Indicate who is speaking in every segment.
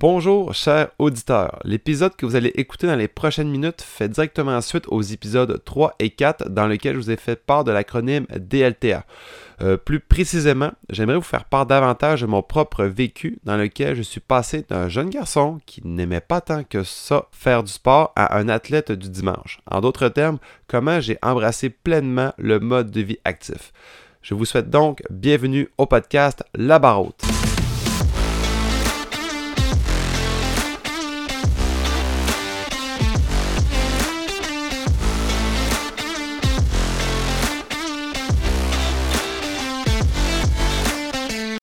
Speaker 1: Bonjour, chers auditeurs. L'épisode que vous allez écouter dans les prochaines minutes fait directement suite aux épisodes 3 et 4 dans lesquels je vous ai fait part de l'acronyme DLTA. Euh, plus précisément, j'aimerais vous faire part davantage de mon propre vécu dans lequel je suis passé d'un jeune garçon qui n'aimait pas tant que ça faire du sport à un athlète du dimanche. En d'autres termes, comment j'ai embrassé pleinement le mode de vie actif. Je vous souhaite donc bienvenue au podcast La Barotte.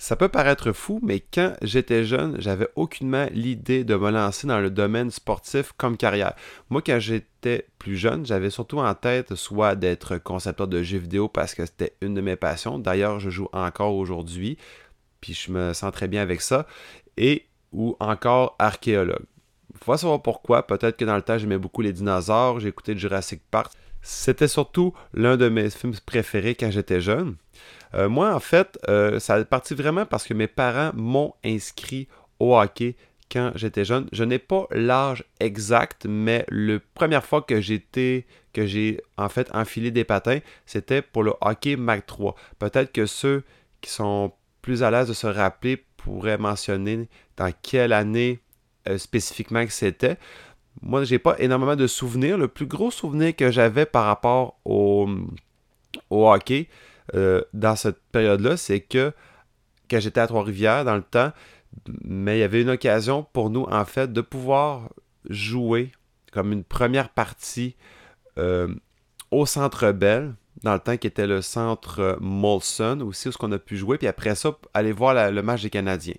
Speaker 1: Ça peut paraître fou, mais quand j'étais jeune, j'avais aucunement l'idée de me lancer dans le domaine sportif comme carrière. Moi, quand j'étais plus jeune, j'avais surtout en tête soit d'être concepteur de jeux vidéo parce que c'était une de mes passions. D'ailleurs, je joue encore aujourd'hui, puis je me sens très bien avec ça. Et ou encore archéologue. Faut savoir pourquoi. Peut-être que dans le temps, j'aimais beaucoup les dinosaures, j'ai écouté Jurassic Park. C'était surtout l'un de mes films préférés quand j'étais jeune. Euh, moi, en fait, euh, ça a parti vraiment parce que mes parents m'ont inscrit au hockey quand j'étais jeune. Je n'ai pas l'âge exact, mais la première fois que j'étais, que j'ai en fait enfilé des patins, c'était pour le hockey Mac 3. Peut-être que ceux qui sont plus à l'aise de se rappeler pourraient mentionner dans quelle année euh, spécifiquement que c'était. Moi, j'ai pas énormément de souvenirs. Le plus gros souvenir que j'avais par rapport au, au hockey, euh, dans cette période-là, c'est que quand j'étais à Trois-Rivières dans le temps, mais il y avait une occasion pour nous, en fait, de pouvoir jouer comme une première partie euh, au Centre Bell, dans le temps qui était le Centre Molson, aussi où on a pu jouer, puis après ça, aller voir le match des Canadiens.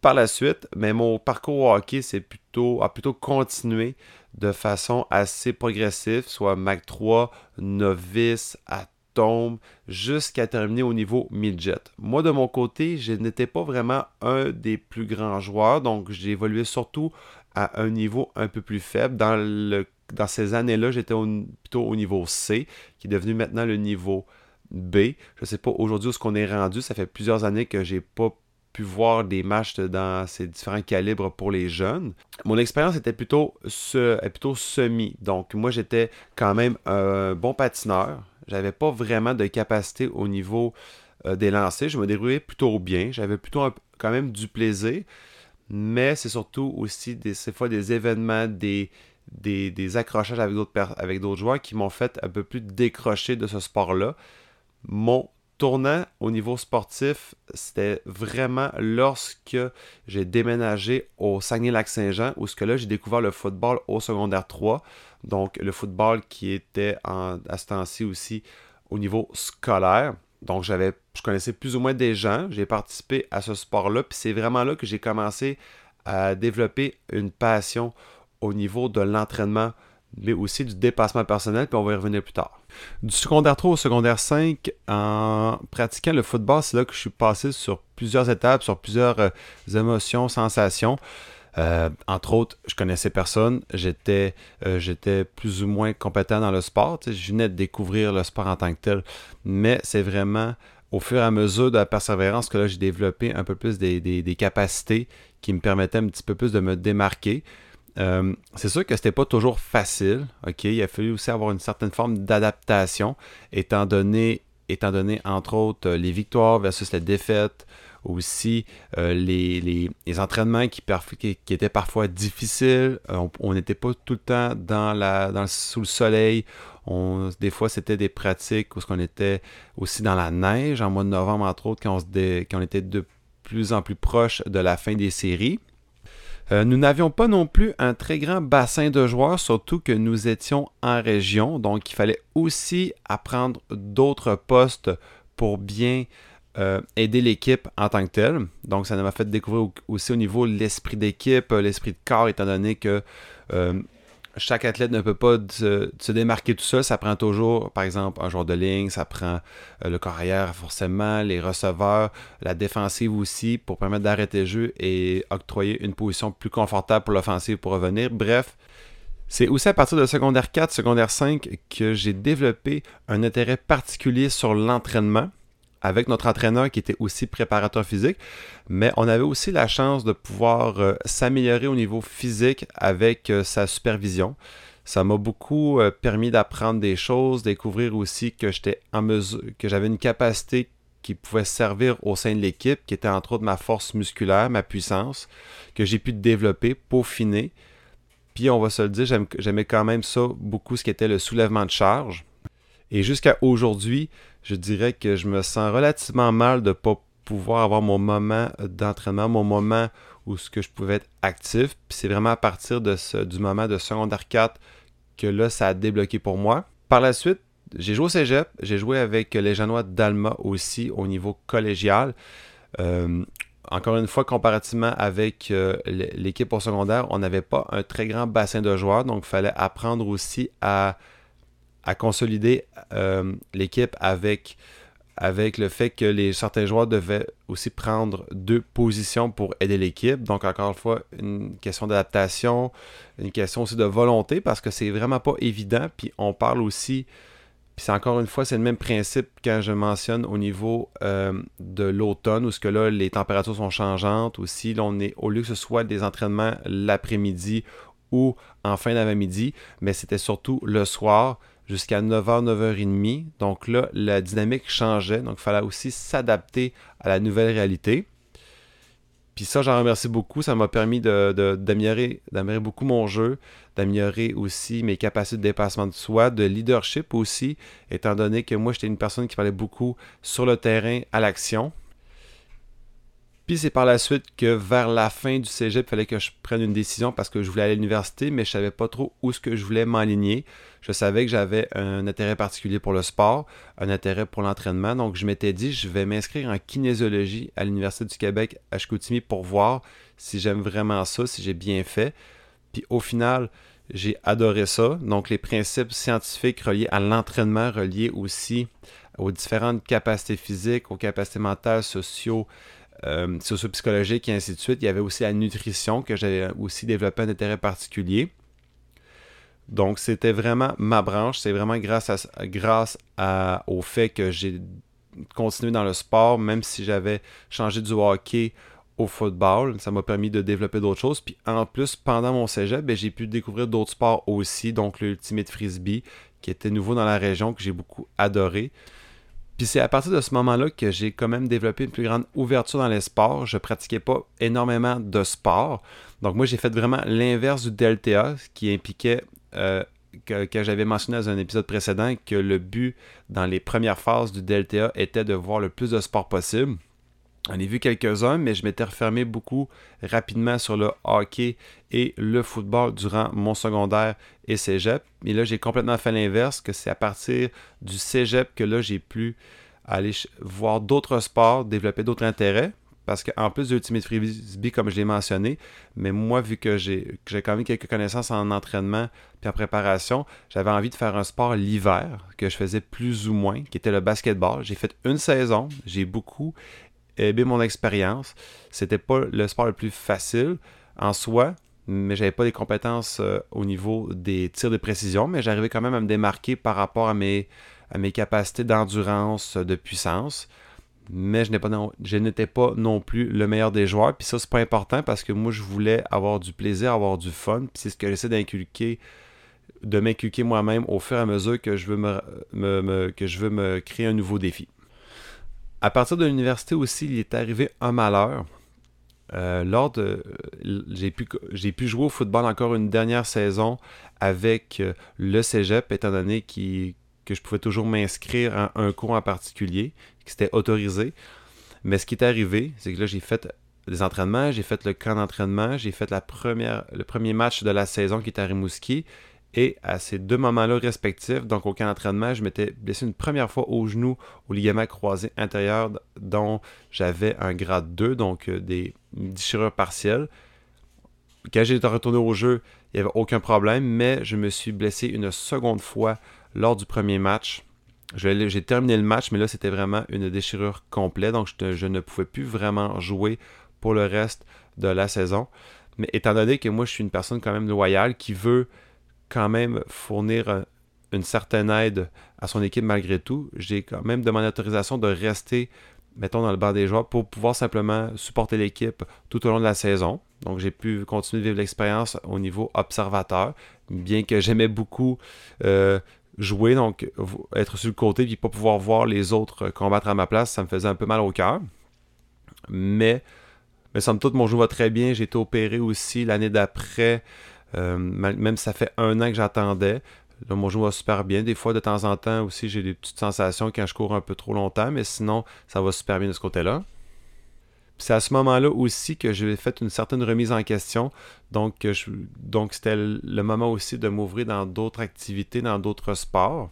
Speaker 1: Par la suite, mais mon parcours au hockey plutôt, a plutôt continué de façon assez progressive, soit Mac 3, novice, à tombe jusqu'à terminer au niveau midget. Moi, de mon côté, je n'étais pas vraiment un des plus grands joueurs, donc j'ai évolué surtout à un niveau un peu plus faible. Dans, le, dans ces années-là, j'étais plutôt au niveau C, qui est devenu maintenant le niveau B. Je ne sais pas aujourd'hui où ce qu'on est rendu. Ça fait plusieurs années que j'ai pas pu voir des matchs dans ces différents calibres pour les jeunes. Mon expérience était plutôt, plutôt semi. Donc moi j'étais quand même un bon patineur. J'avais pas vraiment de capacité au niveau euh, des lancers. Je me débrouillais plutôt bien. J'avais plutôt quand même du plaisir. Mais c'est surtout aussi des, fois des événements, des, des, accrochages avec d'autres, avec d'autres joueurs qui m'ont fait un peu plus décrocher de ce sport-là. Mon tournant au niveau sportif, c'était vraiment lorsque j'ai déménagé au Saguenay-Lac-Saint-Jean, où ce que là, j'ai découvert le football au secondaire 3. Donc, le football qui était en, à ce temps-ci aussi au niveau scolaire. Donc, j'avais, je connaissais plus ou moins des gens. J'ai participé à ce sport-là. Puis c'est vraiment là que j'ai commencé à développer une passion au niveau de l'entraînement mais aussi du dépassement personnel, puis on va y revenir plus tard. Du secondaire 3 au secondaire 5, en pratiquant le football, c'est là que je suis passé sur plusieurs étapes, sur plusieurs euh, émotions, sensations. Euh, entre autres, je connaissais personne, j'étais euh, j'étais plus ou moins compétent dans le sport. je venais de découvrir le sport en tant que tel, mais c'est vraiment au fur et à mesure de la persévérance que là j'ai développé un peu plus des, des, capacités qui me permettaient un petit peu plus de me démarquer. Euh, c'est sûr que c'était pas toujours facile. Ok, il a fallu aussi avoir une certaine forme d'adaptation, étant donné, étant donné entre autres les victoires versus les défaites, aussi euh, les, entraînements qui, étaient parfois difficiles. Euh, on n'était pas tout le temps dans la, dans sous le soleil. Des fois, c'était des pratiques où on était aussi dans la neige en mois de novembre, entre autres, quand on était de plus en plus proche de la fin des séries. Euh, nous n'avions pas non plus un très grand bassin de joueurs, surtout que nous étions en région, donc il fallait aussi apprendre d'autres postes pour bien euh, aider l'équipe en tant que telle. Donc ça m'a fait découvrir aussi au niveau l'esprit d'équipe, euh, l'esprit de corps, étant donné que chaque athlète ne peut pas se, démarquer tout seul. Ça prend toujours, par exemple, un joueur de ligne, ça prend euh, le corps arrière forcément, les receveurs, la défensive aussi pour permettre d'arrêter le jeu et octroyer une position plus confortable pour l'offensive pour revenir. Bref, c'est aussi à partir de secondaire 4, secondaire 5 que j'ai développé un intérêt particulier sur l'entraînement avec notre entraîneur qui était aussi préparateur physique, mais on avait aussi la chance de pouvoir euh, s'améliorer au niveau physique avec euh, sa supervision. Ça m'a beaucoup euh, permis d'apprendre des choses, découvrir aussi que que j'avais une capacité qui pouvait servir au sein de l'équipe, qui était entre autres ma force musculaire, ma puissance, que j'ai pu développer, peaufiner. Puis on va se le dire, j'aimais quand même ça beaucoup, ce qui était le soulèvement de charge. Et jusqu'à aujourd'hui, je dirais que je me sens relativement mal de ne pas pouvoir avoir mon moment d'entraînement, mon moment où ce que je pouvais être actif. Puis c'est vraiment à partir du moment de secondaire 4 que là, ça a débloqué pour moi. Par la suite, j'ai joué au cégep, j'ai joué avec les Janois d'Alma aussi au niveau collégial. Euh, encore une fois, comparativement avec euh, l'équipe au secondaire, on n'avait pas un très grand bassin de joueurs, donc il fallait apprendre aussi à, consolider euh, l'équipe avec, avec le fait que les, certains joueurs devaient aussi prendre deux positions pour aider l'équipe. Donc, encore une fois, une question d'adaptation, une question aussi de volonté, parce que c'est vraiment pas évident. Puis on parle aussi puis c'est encore une fois, c'est le même principe quand je mentionne au niveau euh, de l'automne, où ce que là, les températures sont changeantes aussi. Là, on est, au lieu que ce soit des entraînements l'après-midi ou en fin d'avant-midi, mais c'était surtout le soir jusqu'à 9h, 9h30. Donc là, la dynamique changeait. Donc il fallait aussi s'adapter à la nouvelle réalité. Puis ça, j'en remercie beaucoup. Ça m'a permis d'améliorer beaucoup mon jeu, d'améliorer aussi mes capacités de dépassement de soi, de leadership aussi, étant donné que moi, j'étais une personne qui parlait beaucoup sur le terrain à l'action. Puis c'est par la suite que vers la fin du cégep, il fallait que je prenne une décision parce que je voulais aller à l'université, mais je savais pas trop où ce que je voulais m'aligner. Je savais que j'avais un intérêt particulier pour le sport, un intérêt pour l'entraînement, donc je m'étais dit je vais m'inscrire en kinésiologie à l'Université du Québec à Chicoutimi pour voir si j'aime vraiment ça, si j'ai bien fait. Puis au final, j'ai adoré ça. Donc les principes scientifiques reliés à l'entraînement, reliés aussi aux différentes capacités physiques, aux capacités mentales, sociaux, euh, socio-psychologique et ainsi de suite. Il y avait aussi la nutrition que j'avais aussi développé un intérêt particulier. Donc, c'était vraiment ma branche. C'est vraiment grâce, à, grâce au fait que j'ai continué dans le sport, même si j'avais changé du hockey au football. Ça m'a permis de développer d'autres choses. Puis en plus, pendant mon cégep, ben, j'ai pu découvrir d'autres sports aussi. Donc, l'Ultimate Frisbee, qui était nouveau dans la région, que j'ai beaucoup adoré. Puis c'est à partir de ce moment-là que j'ai quand même développé une plus grande ouverture dans les sports. Je pratiquais pas énormément de sport. Donc moi, j'ai fait vraiment l'inverse du DLTA, ce qui impliquait, euh, que, j'avais mentionné dans un épisode précédent, que le but dans les premières phases du DLTA était de voir le plus de sport possible. On ai vu quelques-uns, mais je m'étais refermé beaucoup rapidement sur le hockey et le football durant mon secondaire et cégep. Et là, j'ai complètement fait l'inverse, que c'est à partir du cégep que là, j'ai pu aller voir d'autres sports, développer d'autres intérêts. Parce qu'en plus de Ultimate Frisbee, comme je l'ai mentionné, mais moi, vu que j'ai quand même quelques connaissances en entraînement et en préparation, j'avais envie de faire un sport l'hiver, que je faisais plus ou moins, qui était le basketball. J'ai fait une saison, j'ai beaucoup aimé mon expérience. C'était pas le sport le plus facile en soi, mais j'avais pas des compétences euh, au niveau des tirs de précision, mais j'arrivais quand même à me démarquer par rapport à mes, à mes capacités d'endurance, de puissance. Mais je n'étais pas, non plus le meilleur des joueurs. Puis ça, c'est pas important parce que moi, je voulais avoir du plaisir, avoir du fun. Puis c'est ce que j'essaie d'inculquer, de m'inculquer moi-même au fur et à mesure que je veux me, que je veux me créer un nouveau défi. À partir de l'université aussi, il est arrivé un malheur. Euh, lors de, j'ai pu, j'ai pu jouer au football encore une dernière saison avec euh, le cégep, étant donné que je pouvais toujours m'inscrire à un cours en particulier, qui c'était autorisé. Mais ce qui est arrivé, c'est que là, j'ai fait des entraînements, j'ai fait le camp d'entraînement, j'ai fait le premier match de la saison qui était à Rimouski. Et à ces deux moments-là respectifs, donc au camp d'entraînement, je m'étais blessé une première fois au genou, au ligament croisé intérieur, dont j'avais un grade 2, donc euh, des déchirures partielles. Quand j'ai retourné au jeu, il n'y avait aucun problème, mais je me suis blessé une seconde fois lors du premier match. J'ai terminé le match, mais là, c'était vraiment une déchirure complète, donc je, ne pouvais plus vraiment jouer pour le reste de la saison. Mais étant donné que moi, je suis une personne quand même loyale qui veut quand même fournir une certaine aide à son équipe malgré tout. J'ai quand même demandé l'autorisation de rester, mettons, dans le banc des joueurs pour pouvoir simplement supporter l'équipe tout au long de la saison. Donc j'ai pu continuer de vivre l'expérience au niveau observateur, bien que j'aimais beaucoup euh, jouer, donc être sur le côté et pas pouvoir voir les autres combattre à ma place, ça me faisait un peu mal au cœur. Mais, mais somme toute, mon jeu va très bien. J'ai été opéré aussi l'année d'après, euh, même ça fait un an que j'attendais. Là, mon jeu va super bien. Des fois, de temps en temps aussi, j'ai des petites sensations quand je cours un peu trop longtemps, mais sinon, ça va super bien de ce côté-là. C'est à ce moment-là aussi que j'ai fait une certaine remise en question. Donc, donc c'était le moment aussi de m'ouvrir dans d'autres activités, dans d'autres sports.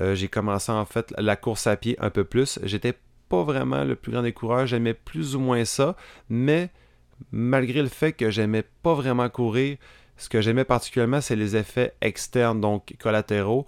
Speaker 1: Euh, j'ai commencé en fait la course à pied un peu plus. J'étais pas vraiment le plus grand des coureurs, j'aimais plus ou moins ça, mais malgré le fait que j'aimais pas vraiment courir, ce que j'aimais particulièrement, c'est les effets externes, donc collatéraux.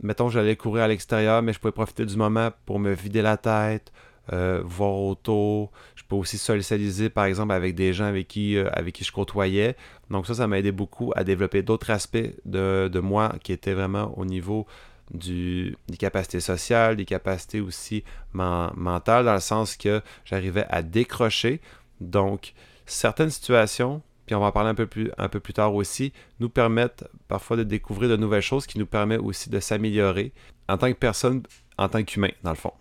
Speaker 1: Mettons, j'allais courir à l'extérieur, mais je pouvais profiter du moment pour me vider la tête, euh, voir autour. Je peux aussi socialiser, par exemple, avec des gens avec qui, euh, avec qui je côtoyais. Donc ça, ça m'a aidé beaucoup à développer d'autres aspects de, de, moi qui étaient vraiment au niveau du, des capacités sociales, des capacités aussi mentales, dans le sens que j'arrivais à décrocher. Donc, certaines situations, puis on va en parler un peu plus, tard aussi, nous permettent parfois de découvrir de nouvelles choses qui nous permettent aussi de s'améliorer en tant que personne, en tant qu'humain, dans le fond.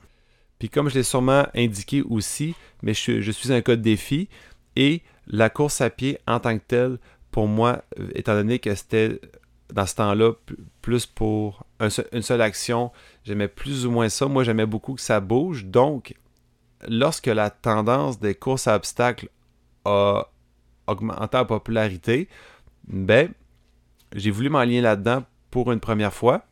Speaker 1: Puis comme je l'ai sûrement indiqué aussi, mais je, je suis un cas de défi et la course à pied en tant que telle, pour moi, étant donné que c'était dans ce temps-là plus pour une seule action, j'aimais plus ou moins ça. Moi, j'aimais beaucoup que ça bouge. Donc, lorsque la tendance des courses à obstacles a augmenté en popularité, ben, j'ai voulu m'aligner là-dedans pour une première fois.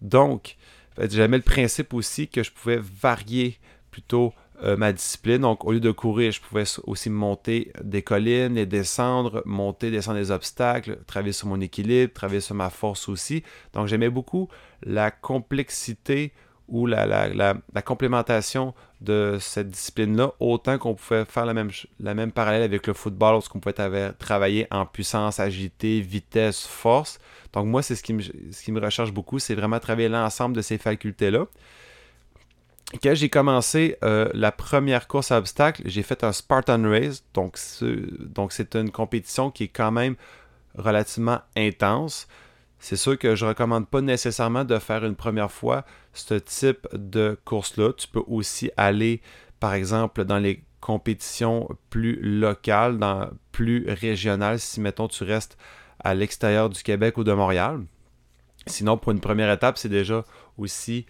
Speaker 1: Donc, j'aimais le principe aussi que je pouvais varier plutôt euh, ma discipline. Donc, au lieu de courir, je pouvais aussi monter des collines, les descendre, monter, descendre des obstacles, travailler sur mon équilibre, travailler sur ma force aussi. Donc, j'aimais beaucoup la complexité ou la, complémentation de cette discipline-là, autant qu'on pouvait faire la même, la même parallèle avec le football, lorsqu'on pouvait travailler en puissance, agilité, vitesse, force. Donc moi, c'est ce, qui me, ce recherche beaucoup, c'est vraiment travailler l'ensemble de ces facultés-là quand j'ai commencé euh, la première course à obstacles, j'ai fait un Spartan Race. Donc, c'est une compétition qui est quand même relativement intense. C'est sûr que je ne recommande pas nécessairement de faire une première fois ce type de course-là. Tu peux aussi aller, par exemple, dans les compétitions plus locales, dans, plus régionales, si, mettons, tu restes à l'extérieur du Québec ou de Montréal. Sinon, pour une première étape, c'est déjà aussi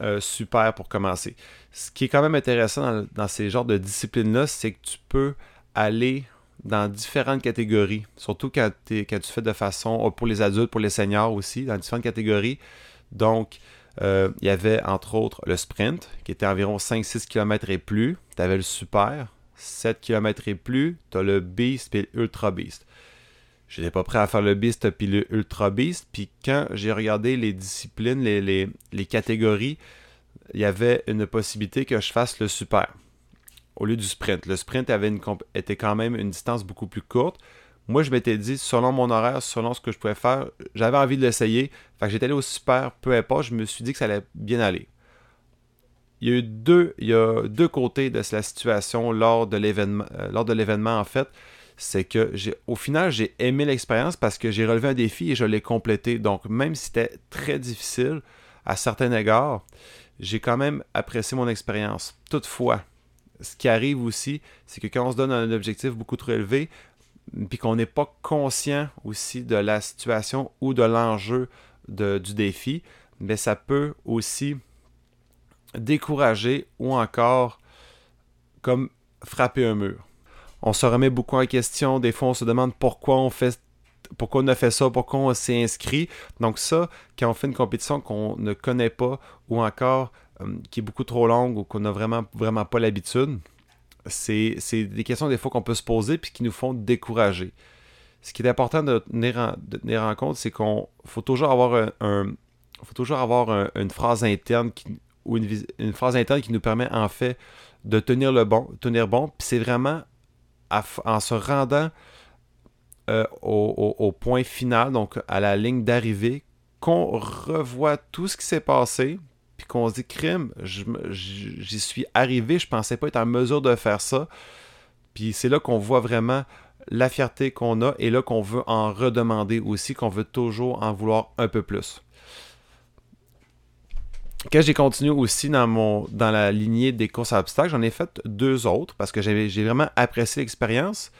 Speaker 1: euh, super pour commencer. Ce qui est quand même intéressant dans, ces genres de disciplines-là, c'est que tu peux aller dans différentes catégories, surtout quand, tu fais de façon, oh, pour les adultes, pour les seniors aussi, dans différentes catégories. Donc, euh, il y avait entre autres le sprint, qui était environ 5-6 km et plus. Tu avais le super, 7 km et plus. Tu as le beast et l'ultra beast. Je n'étais pas prêt à faire le Beast puis le Ultra Beast. Puis quand j'ai regardé les disciplines, les, catégories, il y avait une possibilité que je fasse le super au lieu du sprint. Le sprint avait était quand même une distance beaucoup plus courte. Moi, je m'étais dit, selon mon horaire, selon ce que je pouvais faire, j'avais envie de l'essayer. Fait j'étais allé au super, peu importe, je me suis dit que ça allait bien aller. Il y a eu deux, côtés de la situation lors de l'événement, euh, en fait c'est que au final, j'ai aimé l'expérience parce que j'ai relevé un défi et je l'ai complété. Donc, même si c'était très difficile à certains égards, j'ai quand même apprécié mon expérience. Toutefois, ce qui arrive aussi, c'est que quand on se donne un objectif beaucoup trop élevé, puis qu'on n'est pas conscient aussi de la situation ou de l'enjeu du défi, mais ça peut aussi décourager ou encore comme frapper un mur on se remet beaucoup en question. Des fois, on se demande pourquoi on fait pourquoi on a fait ça, pourquoi on s'est inscrit. Donc ça, quand on fait une compétition qu'on ne connaît pas ou encore qui est beaucoup trop longue ou qu'on n'a vraiment, vraiment pas l'habitude, c'est des questions des fois qu'on peut se poser puis qui nous font décourager. Ce qui est important de tenir en, compte, c'est qu'on faut toujours avoir un, faut toujours avoir une phrase interne qui, ou une, une, phrase interne qui nous permet en fait de tenir le bon, tenir bon. Puis c'est vraiment en se rendant euh, au, point final, donc à la ligne d'arrivée, qu'on revoit tout ce qui s'est passé, qu'on se dit crime, j'y suis arrivé, je pensais pas être en mesure de faire ça. Puis c'est là qu'on voit vraiment la fierté qu'on a et là qu'on veut en redemander aussi, qu'on veut toujours en vouloir un peu plus. Quand j'ai continué aussi dans, mon, dans la lignée des courses à obstacles, j'en ai fait deux autres parce que j'ai vraiment apprécié l'expérience.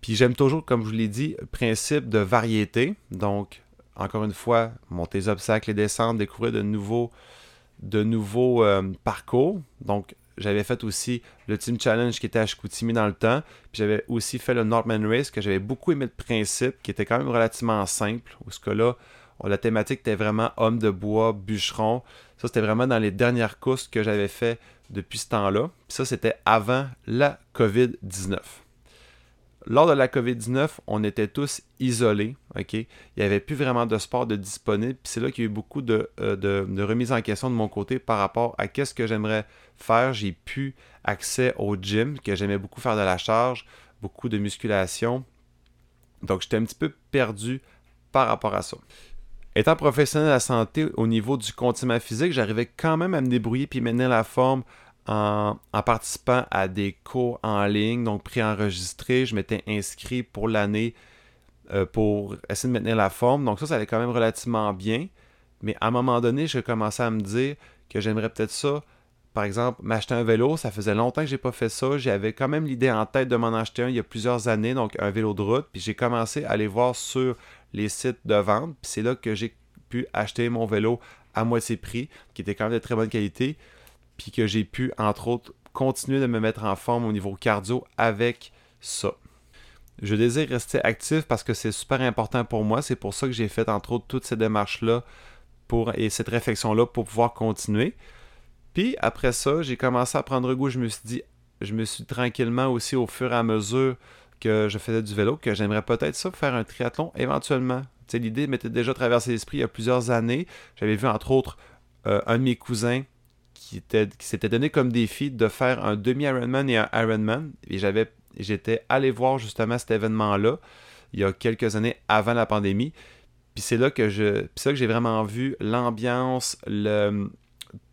Speaker 1: Puis j'aime toujours, comme je vous l'ai dit, principe de variété. Donc, encore une fois, monter les obstacles et descendre, découvrir de nouveaux, de nouveaux euh, parcours. Donc, j'avais fait aussi le Team Challenge qui était à Chicoutimi dans le temps. Puis j'avais aussi fait le Northman Race que j'avais beaucoup aimé le principe, qui était quand même relativement simple. Où ce que là, la thématique était vraiment homme de bois, bûcheron. Ça, c'était vraiment dans les dernières courses que j'avais fait depuis ce temps-là. Puis ça, c'était avant la COVID-19. Lors de la COVID-19, on était tous isolés. Il n'y avait plus vraiment de sport de disponible. C'est là qu'il y a eu beaucoup de, euh, de, de remise en question de mon côté par rapport à qu'est-ce que j'aimerais faire. J'ai pu accès au gym, que j'aimais beaucoup faire de la charge, beaucoup de musculation. Donc j'étais un petit peu perdu par rapport à ça. Étant professionnel de la santé au niveau du continent physique, j'arrivais quand même à me débrouiller puis mener la forme en, participant à des cours en ligne, donc préenregistrés. Je m'étais inscrit pour l'année euh, pour essayer de maintenir la forme. Donc ça, ça allait quand même relativement bien. Mais à un moment donné, je commençais à me dire que j'aimerais peut-être ça. Par exemple, m'acheter un vélo, ça faisait longtemps que j'ai pas fait ça. J'avais quand même l'idée en tête de m'en acheter un il y a plusieurs années, donc un vélo de route. Puis j'ai commencé à aller voir sur les sites de vente. Puis c'est là que j'ai pu acheter mon vélo à moitié prix, qui était quand même de très bonne qualité puis que j'ai pu, entre autres, continuer de me mettre en forme au niveau cardio avec ça. Je désire rester actif parce que c'est super important pour moi. C'est pour ça que j'ai fait, entre autres, toutes ces démarches-là pour, et cette réflexion-là pour pouvoir continuer. Puis après ça, j'ai commencé à prendre goût. Je me suis dit, je me suis tranquillement aussi au fur et à mesure que je faisais du vélo, que j'aimerais peut-être ça faire un triathlon éventuellement. L'idée m'était déjà traversé l'esprit il y a plusieurs années. J'avais vu entre autres euh, un de mes cousins qui, s'était donné comme défi de faire un demi-Ironman et un Ironman. Et j'étais allé voir justement cet événement-là il y a quelques années avant la pandémie. Puis c'est là que je, que j'ai vraiment vu l'ambiance, le,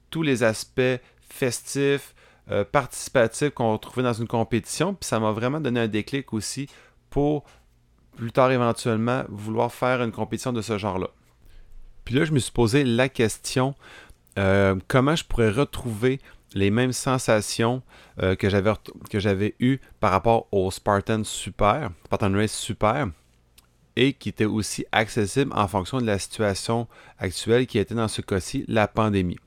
Speaker 1: tous les aspects festifs, euh, participatifs qu'on retrouvait dans une compétition. Puis ça m'a vraiment donné un déclic aussi pour plus tard éventuellement vouloir faire une compétition de ce genre-là. Puis là, je me suis posé la question euh, comment je pourrais retrouver les mêmes sensations euh, que j'avais eues par rapport au Spartan Super, Spartan Race Super, et qui était aussi accessible en fonction de la situation actuelle qui était dans ce cas-ci la pandémie.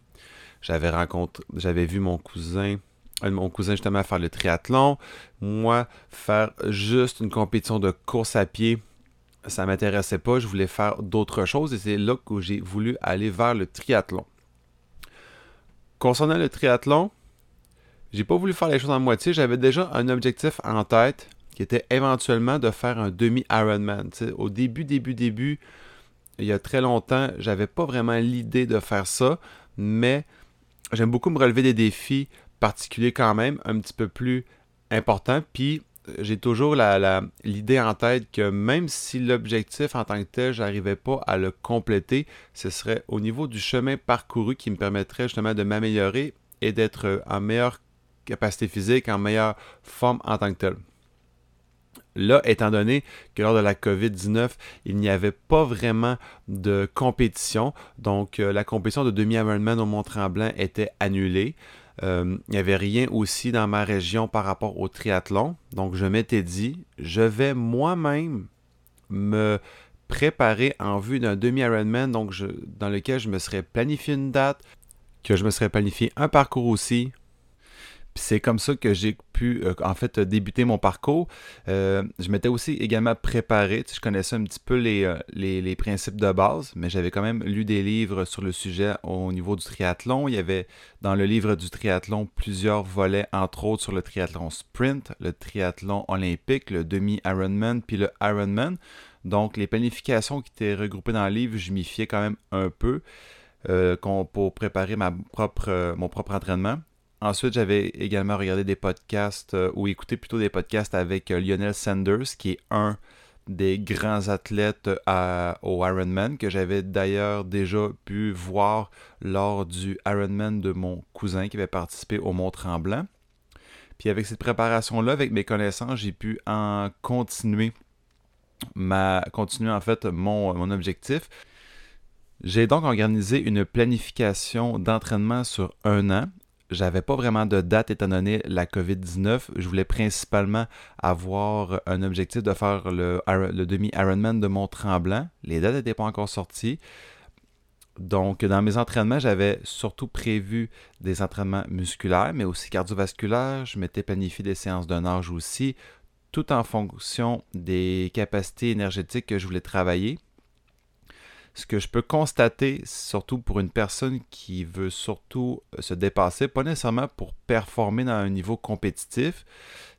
Speaker 1: J'avais rencontré, j'avais vu mon cousin, euh, mon cousin justement faire le triathlon, moi faire juste une compétition de course à pied. Ça m'intéressait pas, je voulais faire d'autres choses et c'est là que j'ai voulu aller vers le triathlon. Concernant le triathlon, j'ai pas voulu faire les choses en moitié. J'avais déjà un objectif en tête qui était éventuellement de faire un demi-Ironman. Au début, début, début, il y a très longtemps, j'avais pas vraiment l'idée de faire ça, mais j'aime beaucoup me relever des défis particuliers quand même, un petit peu plus importants. Puis j'ai toujours l'idée en tête que même si l'objectif en tant que tel, j'arrivais pas à le compléter, ce serait au niveau du chemin parcouru qui me permettrait justement de m'améliorer et d'être en meilleure capacité physique, en meilleure forme en tant que tel. Là, étant donné que lors de la COVID-19, il n'y avait pas vraiment de compétition, donc euh, la compétition de demi-Ironman au Mont-Tremblant était annulée. Euh, il n'y avait rien aussi dans ma région par rapport au triathlon. Donc, je m'étais dit, je vais moi-même me préparer en vue d'un demi-Ironman, dans lequel je me serais planifié une date, que je me serais planifié un parcours aussi, c'est comme ça que j'ai pu, euh, en fait, débuter mon parcours. Euh, je m'étais aussi également préparé. je connaissais un petit peu euh, les, principes de base, mais j'avais quand même lu des livres sur le sujet au niveau du triathlon. Il y avait dans le livre du triathlon plusieurs volets, entre autres sur le triathlon sprint, le triathlon olympique, le demi-Ironman, puis le Ironman. Donc, les planifications qui étaient regroupées dans le livre, je m'y fiais quand même un peu pour préparer mon propre entraînement. Ensuite, j'avais également regardé des podcasts euh, ou écouté plutôt des podcasts avec euh, Lionel Sanders, qui est un des grands athlètes au Ironman que j'avais d'ailleurs déjà pu voir lors du Ironman de mon cousin qui avait participé au Mont Tremblant. Puis avec cette préparation-là, avec mes connaissances, j'ai pu en continuer ma continuer en fait mon, mon objectif. J'ai donc organisé une planification d'entraînement sur un an j'avais pas vraiment de date étant donné la COVID-19. Je voulais principalement avoir un objectif de faire le, demi-Ironman de Mont-Tremblant. Les dates n'étaient pas encore sorties. Donc, dans mes entraînements, j'avais surtout prévu des entraînements musculaires, mais aussi cardiovasculaires. Je m'étais planifié des séances de nage aussi, tout en fonction des capacités énergétiques que je voulais travailler ce que je peux constater, surtout pour une personne qui veut surtout euh, se dépasser, pas nécessairement pour performer dans un niveau compétitif,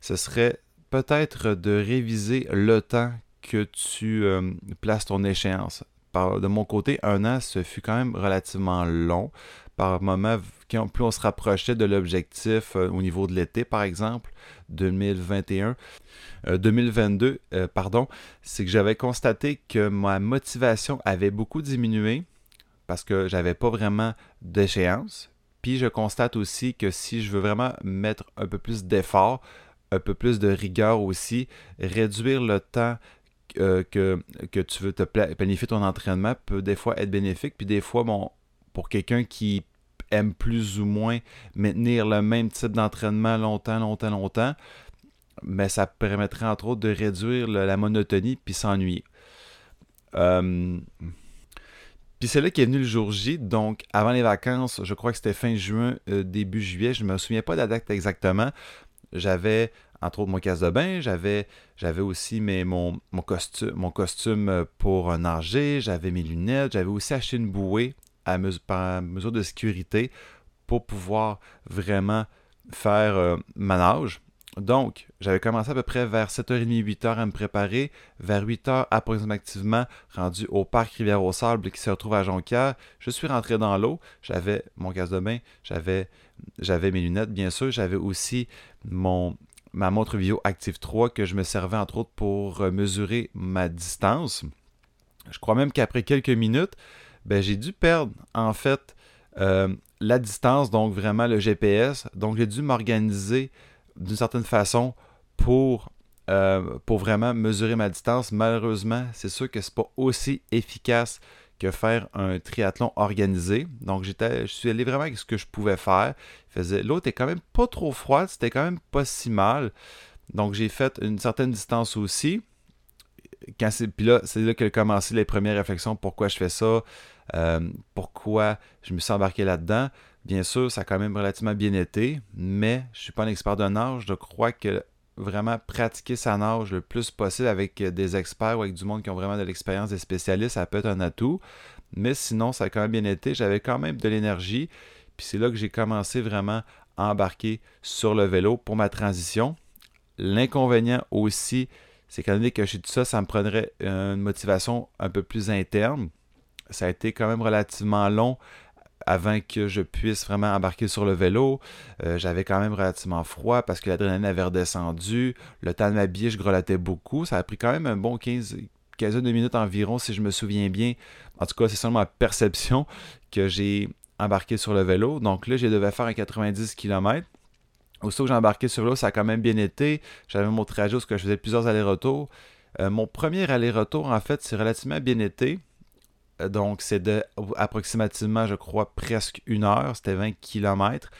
Speaker 1: ce serait peut-être de réviser le temps que tu euh, places ton échéance. De mon côté, un an, ce fut quand même relativement long. Par moment, plus on se rapprochait de l'objectif euh, au niveau de l'été, par exemple, 2021, 2022, euh, euh, pardon, c'est que j'avais constaté que ma motivation avait beaucoup diminué parce que j'avais pas vraiment d'échéance. Puis je constate aussi que si je veux vraiment mettre un peu plus d'effort, un peu plus de rigueur aussi, réduire le temps que, que, tu veux te planifier ton entraînement peut des fois être bénéfique. Puis des fois, bon, pour quelqu'un qui aime plus ou moins maintenir le même type d'entraînement longtemps, longtemps, longtemps, mais ça permettrait entre autres de réduire la monotonie puis s'ennuyer. Euh, puis c'est là qu'est venu le jour J, donc avant les vacances, je crois que c'était fin juin, euh, début juillet, je ne me souviens pas de la date exactement. J'avais entre autres mon casse de bain, j'avais, j'avais aussi mes, mon, mon, costume, mon costume pour nager, j'avais mes lunettes, j'avais aussi acheté une bouée à par mesure de sécurité pour pouvoir vraiment faire euh, ma nage. Donc, j'avais commencé à peu près vers 7h30, 8h à me préparer. Vers 8h approximativement, rendu au parc Rivière-au-Sable qui se retrouve à Jonquière, je suis rentré dans l'eau. J'avais mon gaz de bain, j'avais, j'avais mes lunettes, bien sûr. J'avais aussi mon, ma montre Vio Active 3 que je me servais entre autres pour euh, mesurer ma distance. Je crois même qu'après quelques minutes, ben, j'ai dû perdre en fait euh, la distance, donc vraiment le GPS. Donc j'ai dû m'organiser d'une certaine façon pour, euh, pour vraiment mesurer ma distance. Malheureusement, c'est sûr que c'est pas aussi efficace que faire un triathlon organisé. Donc j'étais, je suis allé vraiment avec ce que je pouvais faire. L'eau était quand même pas trop froide, c'était quand même pas si mal. Donc j'ai fait une certaine distance aussi. Quand puis là, c'est là que commencé les premières réflexions. Pourquoi je fais ça? Euh, Pourquoi je me suis embarqué là-dedans? Bien sûr, ça a quand même relativement bien été, mais je ne suis pas un expert de nage. Je crois que vraiment pratiquer sa nage le plus possible avec des experts ou avec du monde qui ont vraiment de l'expérience, des spécialistes, ça peut être un atout. Mais sinon, ça a quand même bien été. J'avais quand même de l'énergie. Puis c'est là que j'ai commencé vraiment à embarquer sur le vélo pour ma transition. L'inconvénient aussi, c'est qu'à donné que suis tout ça, ça me prendrait une motivation un peu plus interne. Ça a été quand même relativement long avant que je puisse vraiment embarquer sur le vélo. Euh, j'avais quand même relativement froid parce que l'adrénaline avait redescendu. Le temps de m'habiller, je grelottais beaucoup. Ça a pris quand même un bon 15, 15 de minutes environ, si je me souviens bien. En tout cas, c'est seulement ma perception que j'ai embarqué sur le vélo. Donc là, je devais faire un 90 km. Aussitôt que j'ai embarqué sur l'eau, ça a quand même bien été. J'avais mon trajet où je faisais plusieurs allers-retours. Euh, mon premier aller-retour, en fait, c'est relativement bien été. Euh, donc, c'est de approximativement, je crois, presque une heure. C'était 20 km.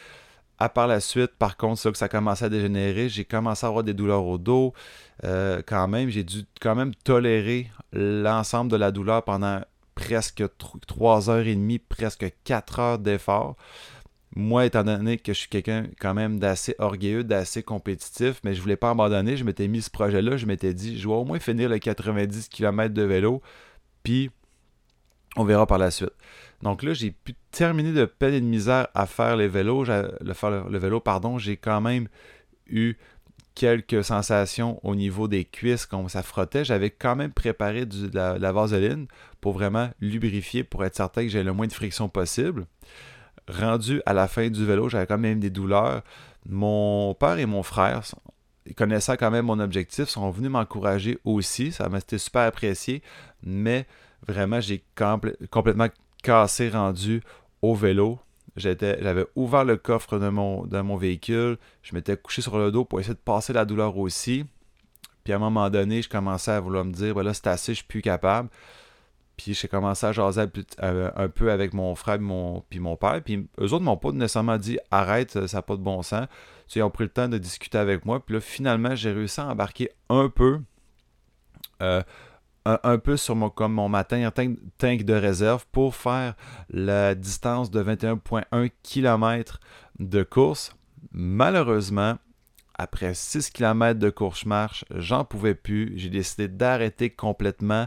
Speaker 1: À par la suite, par contre, là que ça a commencé à dégénérer. J'ai commencé à avoir des douleurs au dos. Euh, quand même, j'ai dû quand même tolérer l'ensemble de la douleur pendant presque 3 heures et demie, presque 4 heures d'effort. Moi, étant donné que je suis quelqu'un quand même d'assez orgueilleux, d'assez compétitif, mais je voulais pas abandonner, je m'étais mis ce projet-là, je m'étais dit, je vais au moins finir les 90 km de vélo, puis on verra par la suite. Donc là, j'ai pu terminer de peine et de misère à faire. Le, faire le, vélo, pardon, j'ai quand même eu quelques sensations au niveau des cuisses quand ça frottait. J'avais quand même préparé de, la, vaseline pour vraiment lubrifier, pour être certain que j'ai le moins de friction possible. Rendu à la fin du vélo, j'avais quand même des douleurs. Mon père et mon frère connaissant quand même mon objectif, sont venus m'encourager aussi. Ça m'a été super apprécié. Mais vraiment, j'ai complètement cassé rendu au vélo. J'avais ouvert le coffre de mon, véhicule. Je m'étais couché sur le dos pour essayer de passer la douleur aussi. Puis à un moment donné, je commençais à vouloir me dire, ben là, c'est assez, je suis plus capable. Puis j'ai commencé à jaser euh, un peu avec mon frère et mon, puis mon père. Puis eux autres m'ont pas nécessairement dit arrête, ça n'a pas de bon sens. ils ont pris le temps de discuter avec moi. Puis là, finalement, j'ai réussi à embarquer un peu. Euh, un, peu sur mon, comme mon matin tank, tank de réserve pour faire la distance de 21,1 km de course. Malheureusement, après 6 km de course-marche, j'en pouvais plus. J'ai décidé d'arrêter complètement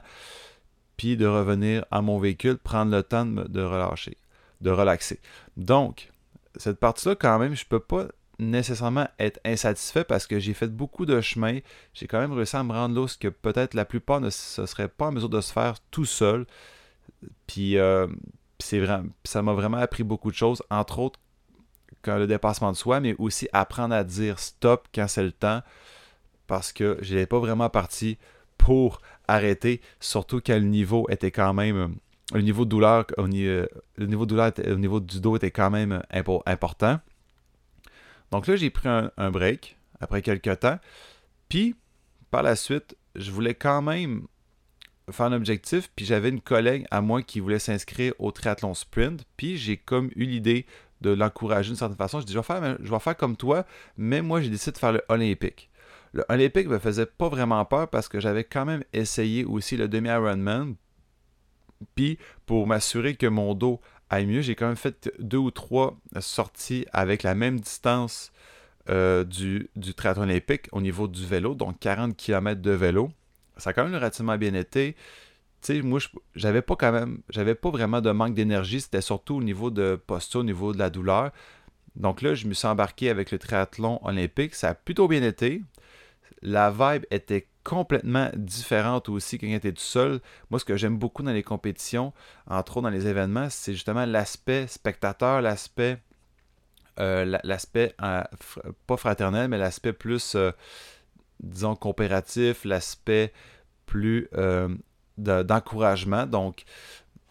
Speaker 1: puis de revenir à mon véhicule, prendre le temps de, relâcher, de relaxer. Donc, cette partie-là, quand même, je ne peux pas nécessairement être insatisfait parce que j'ai fait beaucoup de chemin. J'ai quand même réussi à me rendre là ce que peut-être la plupart ne se seraient pas en mesure de se faire tout seul. Puis, euh, c'est vraiment, ça m'a vraiment appris beaucoup de choses, entre autres quand le dépassement de soi, mais aussi apprendre à dire stop quand c'est le temps parce que je n'étais pas vraiment parti pour arrêter, surtout quand le niveau était quand même. Le niveau de douleur, niveau, le niveau de douleur au niveau du dos était quand même important. Donc là, j'ai pris un, break après quelques temps. Puis, par la suite, je voulais quand même faire un objectif. Puis j'avais une collègue à moi qui voulait s'inscrire au triathlon sprint. Puis j'ai comme eu l'idée de l'encourager d'une certaine façon. Je dis, je vais, faire, comme toi, mais moi, j'ai décidé de faire le olympique. Le Olympique me faisait pas vraiment peur parce que j'avais quand même essayé aussi le demi-Ironman. Puis pour m'assurer que mon dos aille mieux, j'ai quand même fait deux ou trois sorties avec la même distance euh, du, du triathlon olympique au niveau du vélo, donc 40 km de vélo. Ça a quand même relativement bien été. Tu sais, moi, j'avais pas quand même, j'avais pas vraiment de manque d'énergie, c'était surtout au niveau de posture, au niveau de la douleur. Donc là, je me suis embarqué avec le triathlon olympique. Ça a plutôt bien été la vibe était complètement différente aussi quand tu es tout seul. Moi, ce que j'aime beaucoup dans les compétitions, entre autres dans les événements, c'est justement l'aspect spectateur, l'aspect, euh, l'aspect euh, pas fraternel, mais l'aspect plus, euh, disons, coopératif, l'aspect plus d'encouragement. Donc,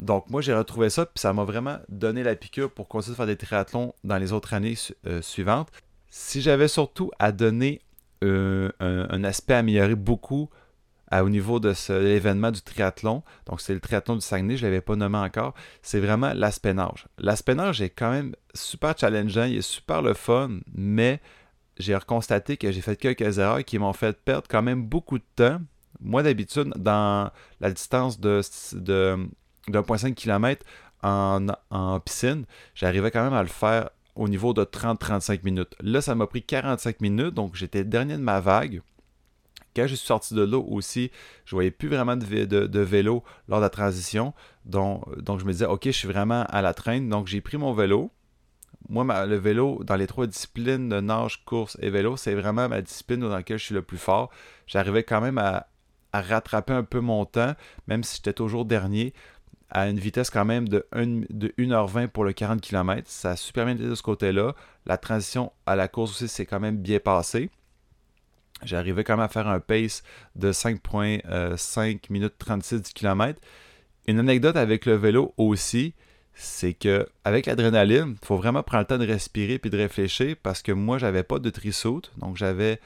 Speaker 1: donc, moi, j'ai retrouvé ça, puis ça m'a vraiment donné la piqûre pour continuer de faire des triathlons dans les autres années suivantes. Si j'avais surtout à donner euh, un, aspect amélioré beaucoup au niveau de l'événement du triathlon. Donc, c'est le triathlon du Saguenay, je ne l'avais pas nommé encore. C'est vraiment l'aspect nage. L'aspect est quand même super challengeant, il est super le fun, mais j'ai reconstaté que j'ai fait quelques erreurs qui m'ont fait perdre quand même beaucoup de temps. Moi, d'habitude, dans la distance de, de, 1,5 km en, en piscine, j'arrivais quand même à le faire au niveau de 30-35 minutes. Là, ça m'a pris 45 minutes, donc j'étais dernier de ma vague. Quand je suis sorti de l'eau aussi, je voyais plus vraiment de, vélo lors de la transition. Donc, je me disais, OK, je suis vraiment à la traîne. Donc, j'ai pris mon vélo. Moi, le vélo, dans les trois disciplines de nage, course et vélo, c'est vraiment ma discipline dans laquelle je suis le plus fort. J'arrivais quand même à, à rattraper un peu mon temps, même si j'étais toujours dernier à une vitesse quand même de, 1, de 1h20 pour le 40 km. Ça a super bien été de ce côté-là. La transition à la course aussi s'est quand même bien passée. J'arrivais quand même à faire un pace de 5.5 minutes 36 du km. Une anecdote avec le vélo aussi, c'est que avec l'adrénaline, il faut vraiment prendre le temps de respirer puis de réfléchir parce que moi, j'avais pas de trisaute, donc j'avais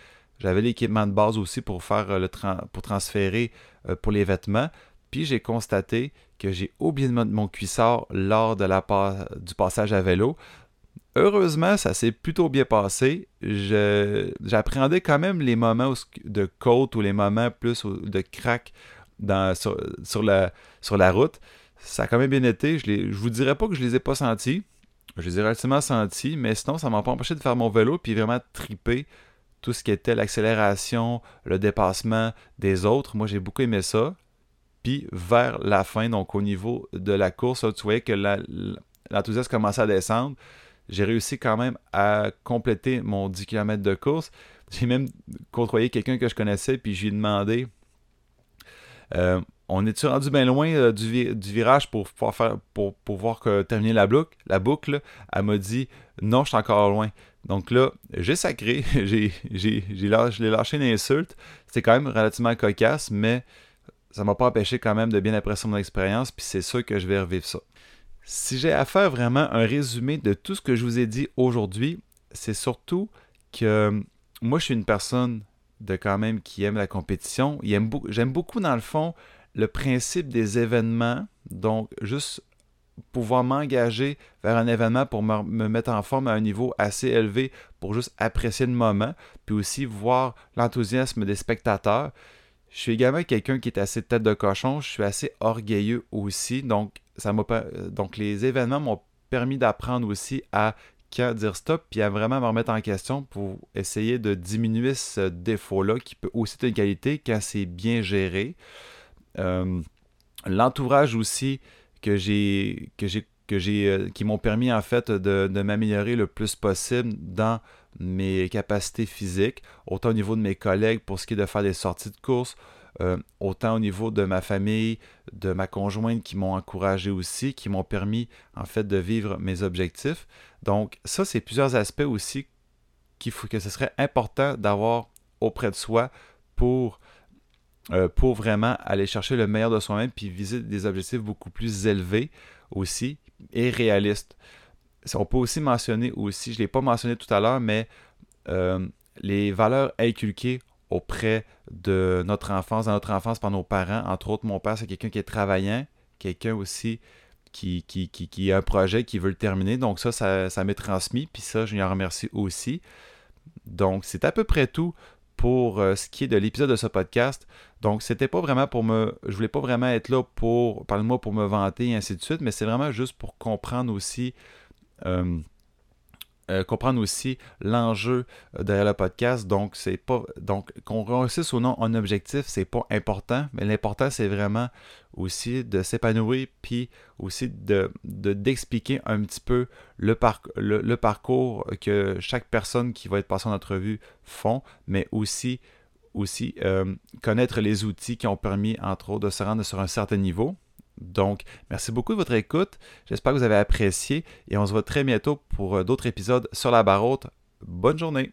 Speaker 1: l'équipement de base aussi pour faire le pour transférer euh, pour les vêtements. Puis j'ai constaté que j'ai oublié de mon cuissard lors de la du passage à vélo. Heureusement, ça s'est plutôt bien passé. J'appréhendais quand même les moments de côte ou les moments plus de crack dans, sur, la, sur la route. Ça a quand même bien été. Je ne vous dirais pas que je les ai pas sentis. Je les ai relativement sentis, mais sinon, ça m'a pas empêché de faire mon vélo puis vraiment triper tout ce qui était l'accélération, le dépassement des autres. Moi, j'ai beaucoup aimé ça. Puis vers la fin, donc au niveau de la course, tu voyais que l'enthousiasme commençait à descendre. J'ai réussi quand même à compléter mon 10 km de course. J'ai même côtoyé quelqu'un que je connaissais, puis je lui ai demandé euh,
Speaker 2: on est-tu rendu bien loin euh, du, virage pour pouvoir, faire, pour, pouvoir terminer la boucle? La boucle, elle m'a dit non, je suis encore loin. Donc là, j'ai sacré, j'ai, j'ai, j'ai lâché, lâché une insulte. C'était quand même relativement cocasse, mais ça m'a pas empêché quand même de bien apprécier mon expérience, puis c'est sûr que je vais revivre ça. Si j'ai à faire vraiment un résumé de tout ce que je vous ai dit aujourd'hui, c'est surtout que moi, je suis une personne de quand même qui aime la compétition. J'aime beaucoup, dans le fond, le principe des événements. Donc, juste pouvoir m'engager vers un événement pour me, mettre en forme à un niveau assez élevé pour juste apprécier le moment, puis aussi voir l'enthousiasme des spectateurs. Je suis également quelqu'un qui est assez tête de cochon, je suis assez orgueilleux aussi, donc ça m'a donc les événements m'ont permis d'apprendre aussi à quand dire stop, puis à vraiment me remettre en question pour essayer de diminuer ce défaut-là, qui peut aussi être une qualité quand c'est bien géré. Euh, l'entourage aussi que j'ai que j'ai que j'ai euh, qui m'ont permis en fait de m'améliorer le plus possible dans mes capacités physiques, autant au niveau de mes collègues pour ce qui est de faire des sorties de course, euh, autant au niveau de ma famille, de ma conjointe qui m'ont encouragé aussi, qui m'ont permis en fait de vivre mes objectifs. Donc ça, c'est plusieurs aspects aussi qu'il faut que ce serait important d'avoir auprès de soi pour, euh, pour vraiment aller chercher le meilleur de soi-même puis viser des objectifs beaucoup plus élevés aussi et réalistes. On peut aussi mentionner aussi, je ne l'ai pas mentionné tout à l'heure, mais euh, les valeurs inculquées auprès de notre enfance, dans notre enfance par nos parents. Entre autres, mon père, c'est quelqu'un qui est travaillant, quelqu'un aussi qui, qui, qui, a un projet, qui veut le terminer. Donc ça, ça, m'est transmis, puis ça, je lui en remercie aussi. Donc, c'est à peu près tout pour euh, ce qui est de l'épisode de ce podcast. Donc, c'était pas vraiment pour me. Je voulais pas vraiment être là pour. Parle-moi pour me vanter et ainsi de suite, mais c'est vraiment juste pour comprendre aussi. Euh, euh, comprendre aussi l'enjeu euh, derrière le podcast. Donc, c'est pas. Donc, qu'on réussisse ou non un objectif, c'est pas important. Mais l'important, c'est vraiment aussi de s'épanouir, puis aussi de, d'expliquer un petit peu le, parcours que chaque personne qui va être passée en entrevue font, mais aussi, aussi connaître les outils qui ont permis, entre autres, de se rendre sur un certain niveau. Donc, merci beaucoup de votre écoute. J'espère que vous avez apprécié et on se voit très bientôt pour euh, d'autres épisodes sur la barre. Bonne journée!